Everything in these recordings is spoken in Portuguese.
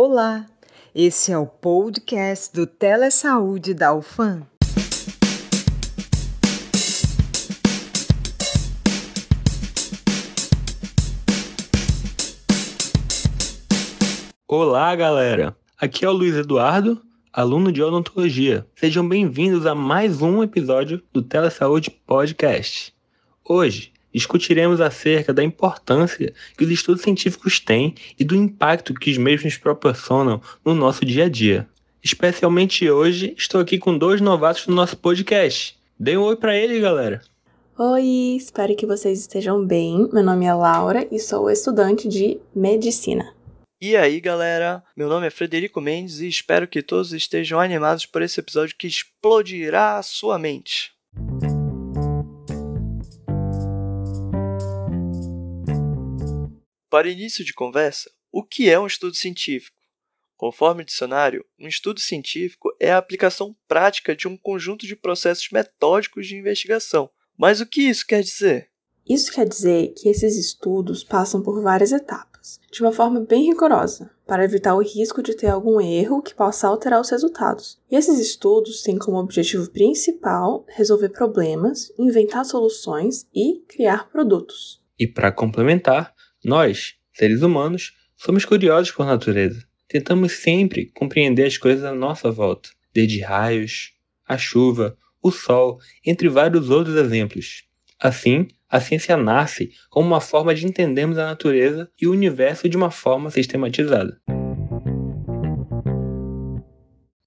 Olá, esse é o podcast do Telesaúde da UFAM. Olá, galera! Aqui é o Luiz Eduardo, aluno de odontologia. Sejam bem-vindos a mais um episódio do Telesaúde Podcast. Hoje discutiremos acerca da importância que os estudos científicos têm e do impacto que os mesmos proporcionam no nosso dia a dia. Especialmente hoje, estou aqui com dois novatos do nosso podcast. Dê um oi para eles, galera! Oi, espero que vocês estejam bem. Meu nome é Laura e sou estudante de medicina. E aí, galera? Meu nome é Frederico Mendes e espero que todos estejam animados por esse episódio que explodirá a sua mente. Para início de conversa, o que é um estudo científico? Conforme o dicionário, um estudo científico é a aplicação prática de um conjunto de processos metódicos de investigação. Mas o que isso quer dizer? Isso quer dizer que esses estudos passam por várias etapas, de uma forma bem rigorosa, para evitar o risco de ter algum erro que possa alterar os resultados. E esses estudos têm como objetivo principal resolver problemas, inventar soluções e criar produtos. E para complementar, nós, seres humanos, somos curiosos por natureza. Tentamos sempre compreender as coisas à nossa volta, desde raios, a chuva, o sol, entre vários outros exemplos. Assim, a ciência nasce como uma forma de entendermos a natureza e o universo de uma forma sistematizada.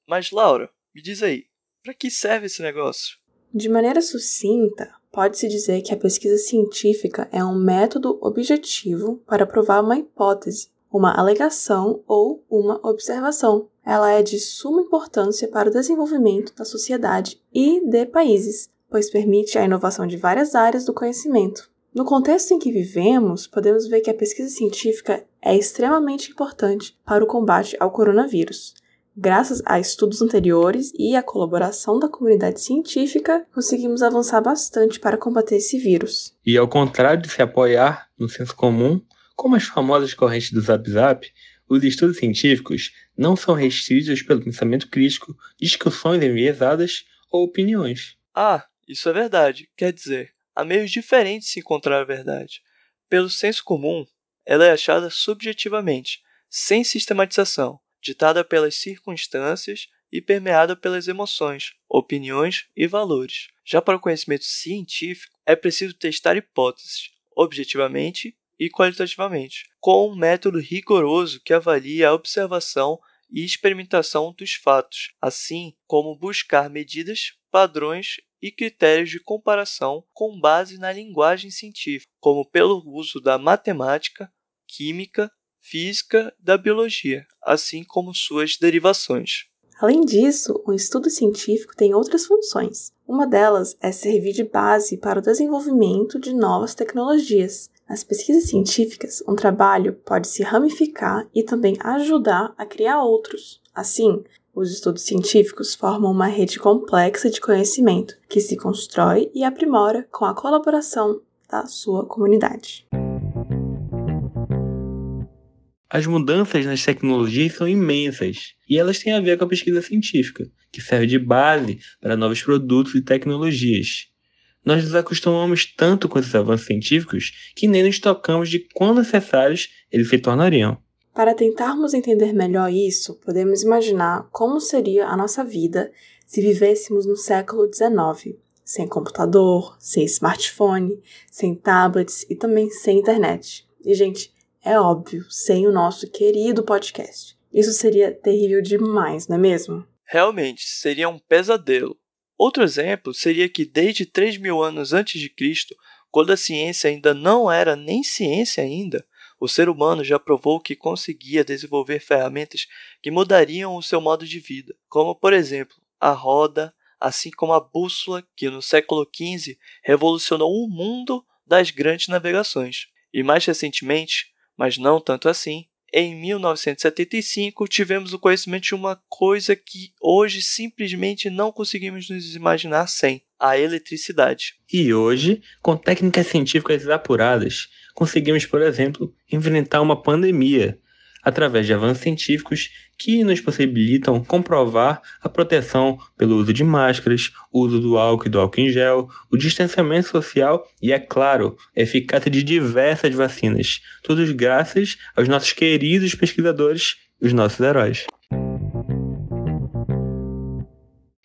Mas, Laura, me diz aí, para que serve esse negócio? De maneira sucinta, pode-se dizer que a pesquisa científica é um método objetivo para provar uma hipótese, uma alegação ou uma observação. Ela é de suma importância para o desenvolvimento da sociedade e de países, pois permite a inovação de várias áreas do conhecimento. No contexto em que vivemos, podemos ver que a pesquisa científica é extremamente importante para o combate ao coronavírus. Graças a estudos anteriores e à colaboração da comunidade científica, conseguimos avançar bastante para combater esse vírus. E ao contrário de se apoiar no senso comum, como as famosas correntes do Zap Zap, os estudos científicos não são restritos pelo pensamento crítico, discussões enviesadas ou opiniões. Ah, isso é verdade. Quer dizer, há meios diferentes de se encontrar a verdade. Pelo senso comum, ela é achada subjetivamente, sem sistematização, ditada pelas circunstâncias e permeada pelas emoções, opiniões e valores. Já para o conhecimento científico, é preciso testar hipóteses, objetivamente e qualitativamente, com um método rigoroso que avalia a observação e experimentação dos fatos, assim como buscar medidas, padrões e critérios de comparação com base na linguagem científica, como pelo uso da matemática, química, física da biologia, assim como suas derivações. Além disso, o estudo científico tem outras funções. Uma delas é servir de base para o desenvolvimento de novas tecnologias. Nas pesquisas científicas, um trabalho pode se ramificar e também ajudar a criar outros. Assim, os estudos científicos formam uma rede complexa de conhecimento que se constrói e aprimora com a colaboração da sua comunidade. As mudanças nas tecnologias são imensas e elas têm a ver com a pesquisa científica, que serve de base para novos produtos e tecnologias. Nós nos acostumamos tanto com esses avanços científicos que nem nos tocamos de quão necessários eles se tornariam. Para tentarmos entender melhor isso, podemos imaginar como seria a nossa vida se vivêssemos no século XIX, sem computador, sem smartphone, sem tablets e também sem internet. E, gente, é óbvio, sem o nosso querido podcast. Isso seria terrível demais, não é mesmo? Realmente, seria um pesadelo. Outro exemplo seria que desde 3 mil anos antes de Cristo, quando a ciência ainda não era nem ciência ainda, o ser humano já provou que conseguia desenvolver ferramentas que mudariam o seu modo de vida, como por exemplo a roda, assim como a bússola, que no século XV revolucionou o mundo das grandes navegações. E mais recentemente, mas não tanto assim. Em 1975, tivemos o conhecimento de uma coisa que hoje simplesmente não conseguimos nos imaginar sem: a eletricidade. E hoje, com técnicas científicas apuradas, conseguimos, por exemplo, enfrentar uma pandemia. Através de avanços científicos que nos possibilitam comprovar a proteção pelo uso de máscaras, uso do álcool e do álcool em gel, o distanciamento social e, é claro, a eficácia de diversas vacinas, todos graças aos nossos queridos pesquisadores, os nossos heróis.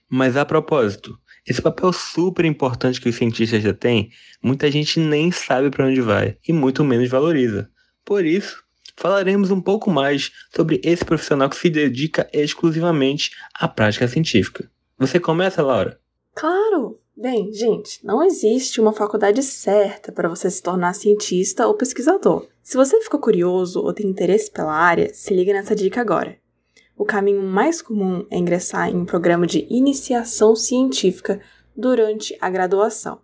Mas a propósito, esse papel super importante que os cientistas já têm, muita gente nem sabe para onde vai e muito menos valoriza. Por isso, falaremos um pouco mais sobre esse profissional que se dedica exclusivamente à prática científica. Você começa, Laura? Claro! Bem, gente, não existe uma faculdade certa para você se tornar cientista ou pesquisador. Se você ficou curioso ou tem interesse pela área, se liga nessa dica agora. O caminho mais comum é ingressar em um programa de iniciação científica durante a graduação.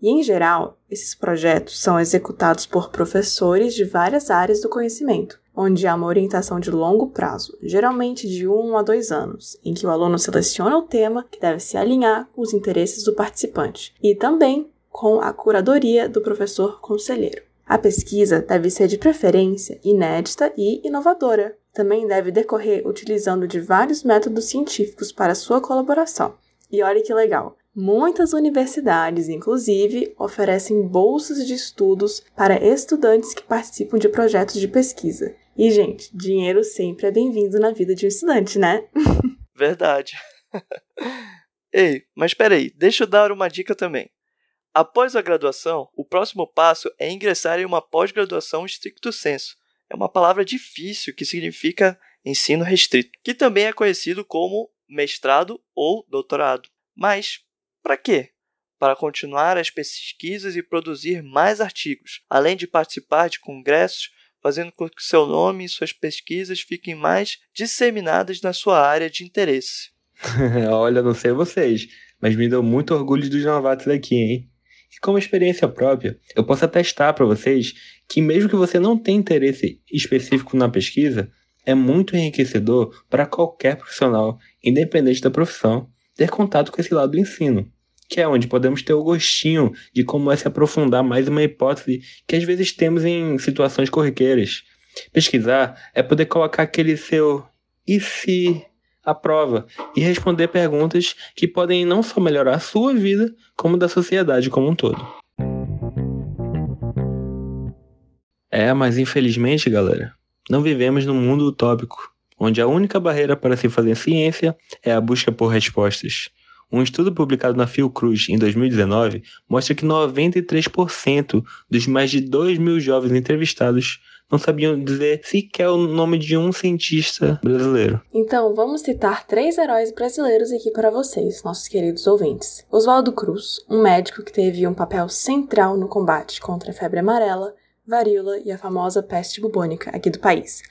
E, em geral, esses projetos são executados por professores de várias áreas do conhecimento, onde há uma orientação de longo prazo, geralmente de um a dois anos, em que o aluno seleciona o tema que deve se alinhar com os interesses do participante, e também com a curadoria do professor conselheiro. A pesquisa deve ser de preferência inédita e inovadora. Também deve decorrer utilizando de vários métodos científicos para sua colaboração. E olha que legal! Muitas universidades, inclusive, oferecem bolsas de estudos para estudantes que participam de projetos de pesquisa. E, gente, dinheiro sempre é bem-vindo na vida de um estudante, né? Verdade. Ei, mas peraí, deixa eu dar uma dica também. Após a graduação, o próximo passo é ingressar em uma pós-graduação stricto sensu. É uma palavra difícil que significa ensino restrito, que também é conhecido como mestrado ou doutorado. Mas para quê? Para continuar as pesquisas e produzir mais artigos, além de participar de congressos, fazendo com que seu nome e suas pesquisas fiquem mais disseminadas na sua área de interesse. Olha, não sei vocês, mas me deu muito orgulho dos novatos aqui, hein? E como experiência própria, eu posso atestar para vocês que mesmo que você não tenha interesse específico na pesquisa, é muito enriquecedor para qualquer profissional, independente da profissão, ter contato com esse lado do ensino que é onde podemos ter o gostinho de como é se aprofundar mais uma hipótese que às vezes temos em situações corriqueiras. Pesquisar é poder colocar aquele seu e se à prova e responder perguntas que podem não só melhorar a sua vida, como da sociedade como um todo. É, mas infelizmente, galera, não vivemos num mundo utópico, onde a única barreira para se fazer ciência é a busca por respostas. Um estudo publicado na Fiocruz em 2019 mostra que 93% dos mais de 2 mil jovens entrevistados não sabiam dizer sequer o nome de um cientista brasileiro. Então, vamos citar três heróis brasileiros aqui para vocês, nossos queridos ouvintes. Oswaldo Cruz, um médico que teve um papel central no combate contra a febre amarela, varíola e a famosa peste bubônica aqui do país.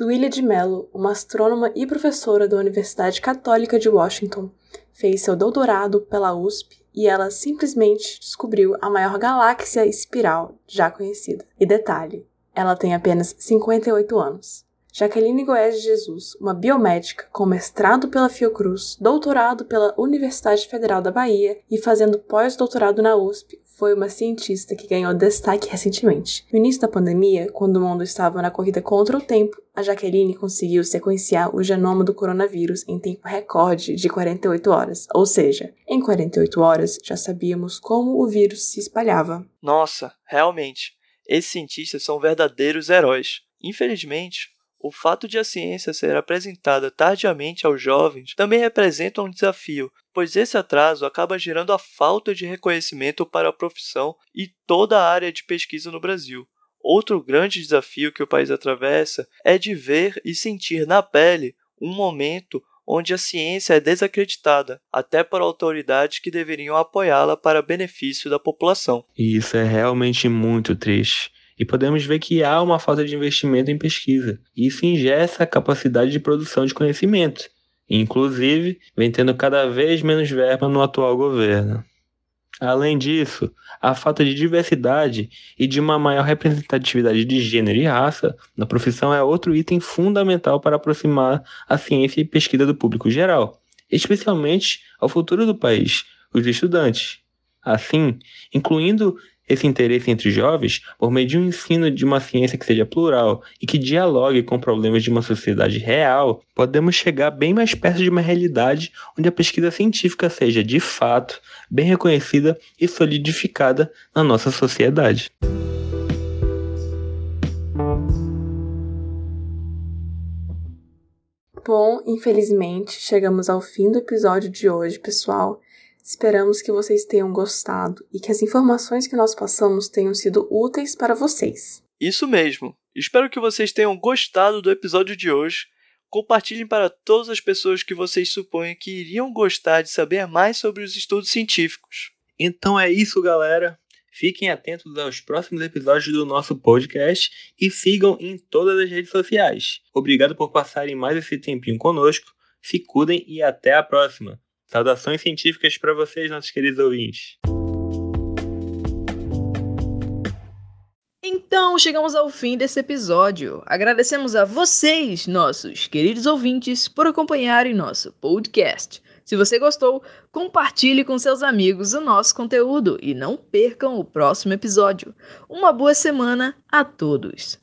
Duília de Mello, uma astrônoma e professora da Universidade Católica de Washington, fez seu doutorado pela USP e ela simplesmente descobriu a maior galáxia espiral já conhecida. E detalhe, ela tem apenas 58 anos. Jaqueline Goes de Jesus, uma biomédica com mestrado pela Fiocruz, doutorado pela Universidade Federal da Bahia e fazendo pós-doutorado na USP, foi uma cientista que ganhou destaque recentemente. No início da pandemia, quando o mundo estava na corrida contra o tempo, a Jaqueline conseguiu sequenciar o genoma do coronavírus em tempo recorde de 48 horas, ou seja, em 48 horas já sabíamos como o vírus se espalhava. Nossa, realmente, esses cientistas são verdadeiros heróis. Infelizmente, o fato de a ciência ser apresentada tardiamente aos jovens também representa um desafio, pois esse atraso acaba gerando a falta de reconhecimento para a profissão e toda a área de pesquisa no Brasil. Outro grande desafio que o país atravessa é de ver e sentir na pele um momento onde a ciência é desacreditada, até por autoridades que deveriam apoiá-la para benefício da população. E isso é realmente muito triste. E podemos ver que há uma falta de investimento em pesquisa. Isso ingessa a capacidade de produção de conhecimento Inclusive, vem tendo cada vez menos verba no atual governo. Além disso, a falta de diversidade e de uma maior representatividade de gênero e raça na profissão é outro item fundamental para aproximar a ciência e pesquisa do público geral, especialmente ao futuro do país, os estudantes. Assim, incluindo esse interesse entre jovens por meio de um ensino de uma ciência que seja plural e que dialogue com problemas de uma sociedade real, podemos chegar bem mais perto de uma realidade onde a pesquisa científica seja, de fato, bem reconhecida e solidificada na nossa sociedade. Bom, infelizmente, chegamos ao fim do episódio de hoje, pessoal. Esperamos que vocês tenham gostado e que as informações que nós passamos tenham sido úteis para vocês. Isso mesmo. Espero que vocês tenham gostado do episódio de hoje. Compartilhem para todas as pessoas que vocês supõem que iriam gostar de saber mais sobre os estudos científicos. Então é isso, galera. Fiquem atentos aos próximos episódios do nosso podcast e sigam em todas as redes sociais. Obrigado por passarem mais esse tempinho conosco. Se cuidem e até a próxima. Saudações científicas para vocês, nossos queridos ouvintes. Então chegamos ao fim desse episódio. Agradecemos a vocês, nossos queridos ouvintes, por acompanharem nosso podcast. Se você gostou, compartilhe com seus amigos o nosso conteúdo e não percam o próximo episódio. Uma boa semana a todos!